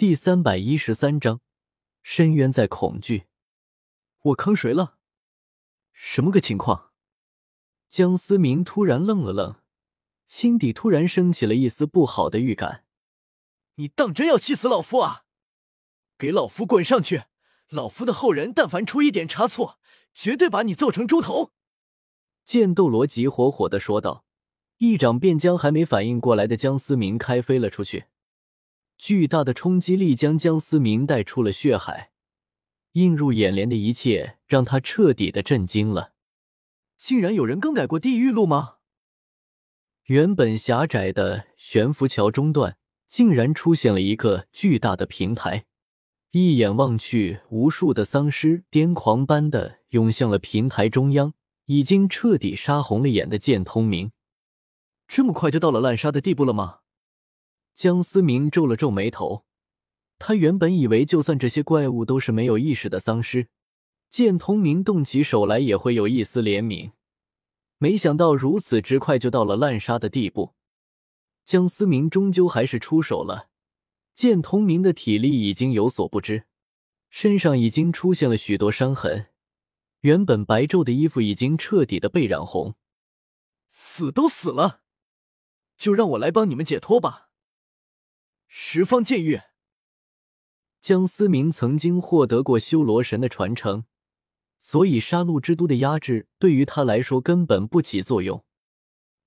第三百一十三章，深渊在恐惧。我坑谁了？什么个情况？江思明突然愣了愣，心底突然升起了一丝不好的预感。你当真要气死老夫啊？给老夫滚上去！老夫的后人但凡出一点差错，绝对把你揍成猪头！剑斗罗急火火的说道，一掌便将还没反应过来的江思明开飞了出去。巨大的冲击力将江思明带出了血海，映入眼帘的一切让他彻底的震惊了。竟然有人更改过地狱路吗？原本狭窄的悬浮桥中段，竟然出现了一个巨大的平台。一眼望去，无数的丧尸癫狂般的涌向了平台中央。已经彻底杀红了眼的剑通明，这么快就到了滥杀的地步了吗？江思明皱了皱眉头，他原本以为就算这些怪物都是没有意识的丧尸，见通明动起手来也会有一丝怜悯，没想到如此之快就到了滥杀的地步。江思明终究还是出手了，见通明的体力已经有所不支，身上已经出现了许多伤痕。原本白昼的衣服已经彻底的被染红，死都死了，就让我来帮你们解脱吧。十方剑域，江思明曾经获得过修罗神的传承，所以杀戮之都的压制对于他来说根本不起作用。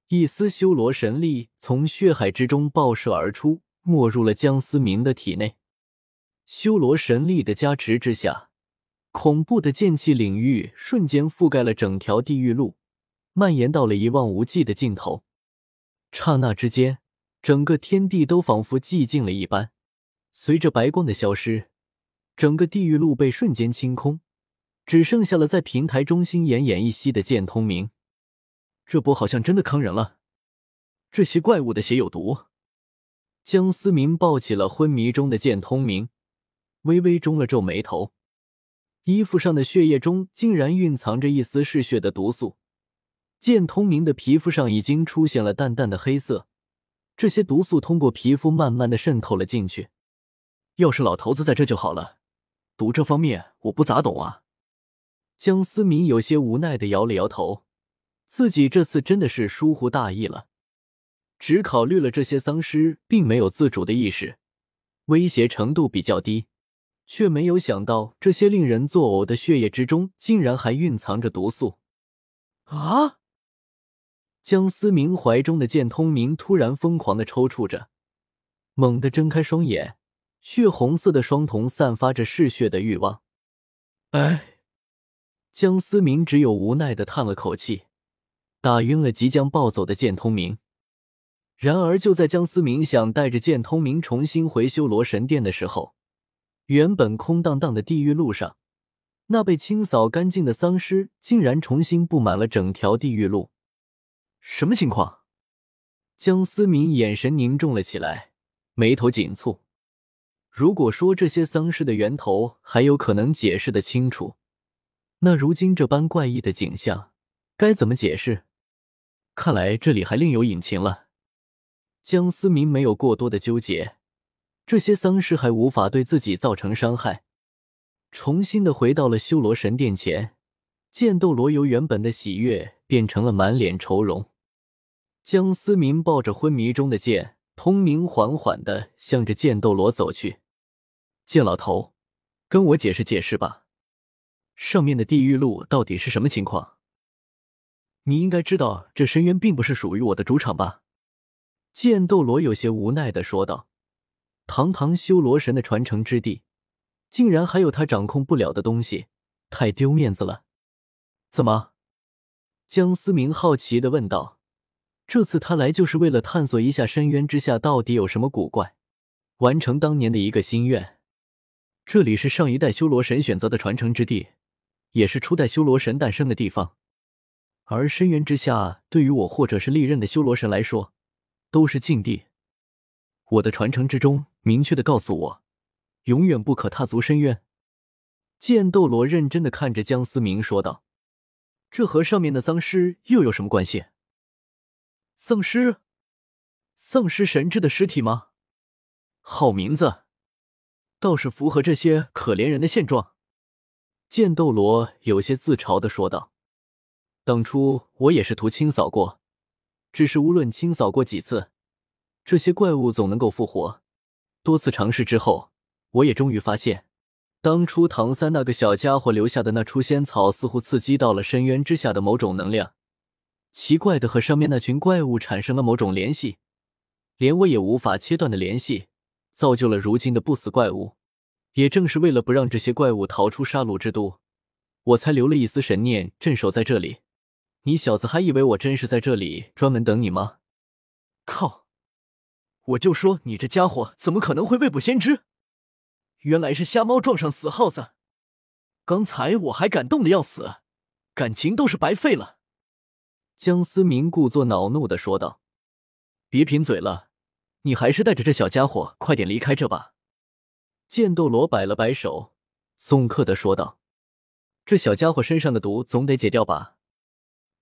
一丝修罗神力从血海之中爆射而出，没入了江思明的体内。修罗神力的加持之下。恐怖的剑气领域瞬间覆盖了整条地狱路，蔓延到了一望无际的尽头。刹那之间，整个天地都仿佛寂静了一般。随着白光的消失，整个地狱路被瞬间清空，只剩下了在平台中心奄奄一息的剑通明。这波好像真的坑人了，这些怪物的血有毒。江思明抱起了昏迷中的剑通明，微微皱了皱眉头。衣服上的血液中竟然蕴藏着一丝嗜血的毒素，剑通明的皮肤上已经出现了淡淡的黑色，这些毒素通过皮肤慢慢的渗透了进去。要是老头子在这就好了，毒这方面我不咋懂啊。江思明有些无奈的摇了摇头，自己这次真的是疏忽大意了，只考虑了这些丧尸并没有自主的意识，威胁程度比较低。却没有想到，这些令人作呕的血液之中，竟然还蕴藏着毒素。啊！江思明怀中的剑通明突然疯狂的抽搐着，猛地睁开双眼，血红色的双瞳散发着嗜血的欲望。哎！江思明只有无奈的叹了口气，打晕了即将暴走的剑通明。然而，就在江思明想带着剑通明重新回修罗神殿的时候，原本空荡荡的地狱路上，那被清扫干净的丧尸竟然重新布满了整条地狱路。什么情况？江思明眼神凝重了起来，眉头紧蹙。如果说这些丧尸的源头还有可能解释的清楚，那如今这般怪异的景象该怎么解释？看来这里还另有隐情了。江思明没有过多的纠结。这些丧尸还无法对自己造成伤害，重新的回到了修罗神殿前，剑斗罗由原本的喜悦变成了满脸愁容。江思明抱着昏迷中的剑通明，缓缓的向着剑斗罗走去。剑老头，跟我解释解释吧，上面的地狱路到底是什么情况？你应该知道，这深渊并不是属于我的主场吧？剑斗罗有些无奈的说道。堂堂修罗神的传承之地，竟然还有他掌控不了的东西，太丢面子了。怎么？江思明好奇的问道。这次他来就是为了探索一下深渊之下到底有什么古怪，完成当年的一个心愿。这里是上一代修罗神选择的传承之地，也是初代修罗神诞生的地方。而深渊之下，对于我或者是历任的修罗神来说，都是禁地。我的传承之中。明确的告诉我，永远不可踏足深渊。剑斗罗认真的看着江思明说道：“这和上面的丧尸又有什么关系？丧尸？丧尸神之的尸体吗？好名字！倒是符合这些可怜人的现状。剑斗罗有些自嘲的说道：“当初我也是图清扫过，只是无论清扫过几次，这些怪物总能够复活。多次尝试之后，我也终于发现，当初唐三那个小家伙留下的那出仙草，似乎刺激到了深渊之下的某种能量，奇怪的和上面那群怪物产生了某种联系，连我也无法切断的联系，造就了如今的不死怪物。”也正是为了不让这些怪物逃出杀戮之都，我才留了一丝神念镇守在这里。你小子还以为我真是在这里专门等你吗？靠！我就说你这家伙怎么可能会未卜先知？原来是瞎猫撞上死耗子！刚才我还感动的要死，感情都是白费了。江思明故作恼怒的说道：“别贫嘴了，你还是带着这小家伙快点离开这吧。”剑斗罗摆了摆手，松克的说道：“这小家伙身上的毒总得解掉吧？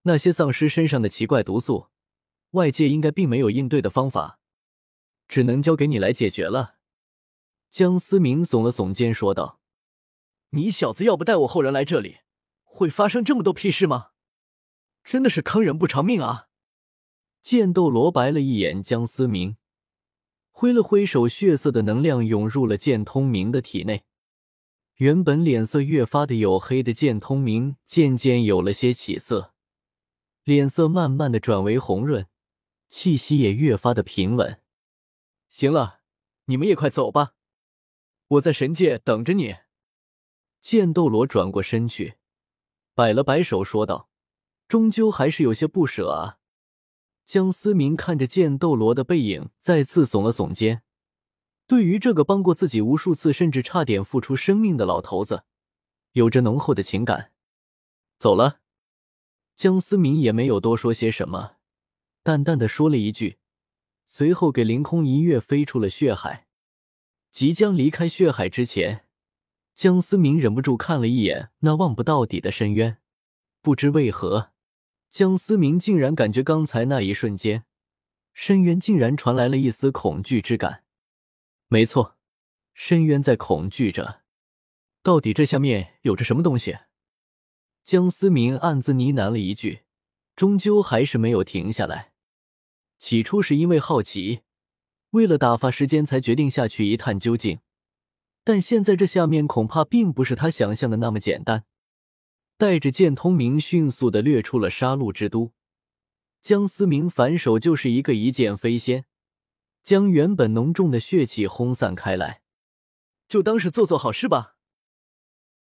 那些丧尸身上的奇怪毒素，外界应该并没有应对的方法，只能交给你来解决了。”江思明耸了耸肩说道：“你小子要不带我后人来这里，会发生这么多屁事吗？真的是坑人不偿命啊！”剑斗罗白了一眼江思明。挥了挥手，血色的能量涌入了剑通明的体内。原本脸色越发的黝黑的剑通明渐渐有了些起色，脸色慢慢的转为红润，气息也越发的平稳。行了，你们也快走吧，我在神界等着你。剑斗罗转过身去，摆了摆手，说道：“终究还是有些不舍啊。”江思明看着剑斗罗的背影，再次耸了耸肩。对于这个帮过自己无数次，甚至差点付出生命的老头子，有着浓厚的情感。走了，江思明也没有多说些什么，淡淡的说了一句，随后给凌空一跃飞出了血海。即将离开血海之前，江思明忍不住看了一眼那望不到底的深渊，不知为何。江思明竟然感觉刚才那一瞬间，深渊竟然传来了一丝恐惧之感。没错，深渊在恐惧着。到底这下面有着什么东西？江思明暗自呢喃了一句，终究还是没有停下来。起初是因为好奇，为了打发时间才决定下去一探究竟，但现在这下面恐怕并不是他想象的那么简单。带着剑通明迅速的掠出了杀戮之都，江思明反手就是一个一剑飞仙，将原本浓重的血气轰散开来。就当是做做好事吧。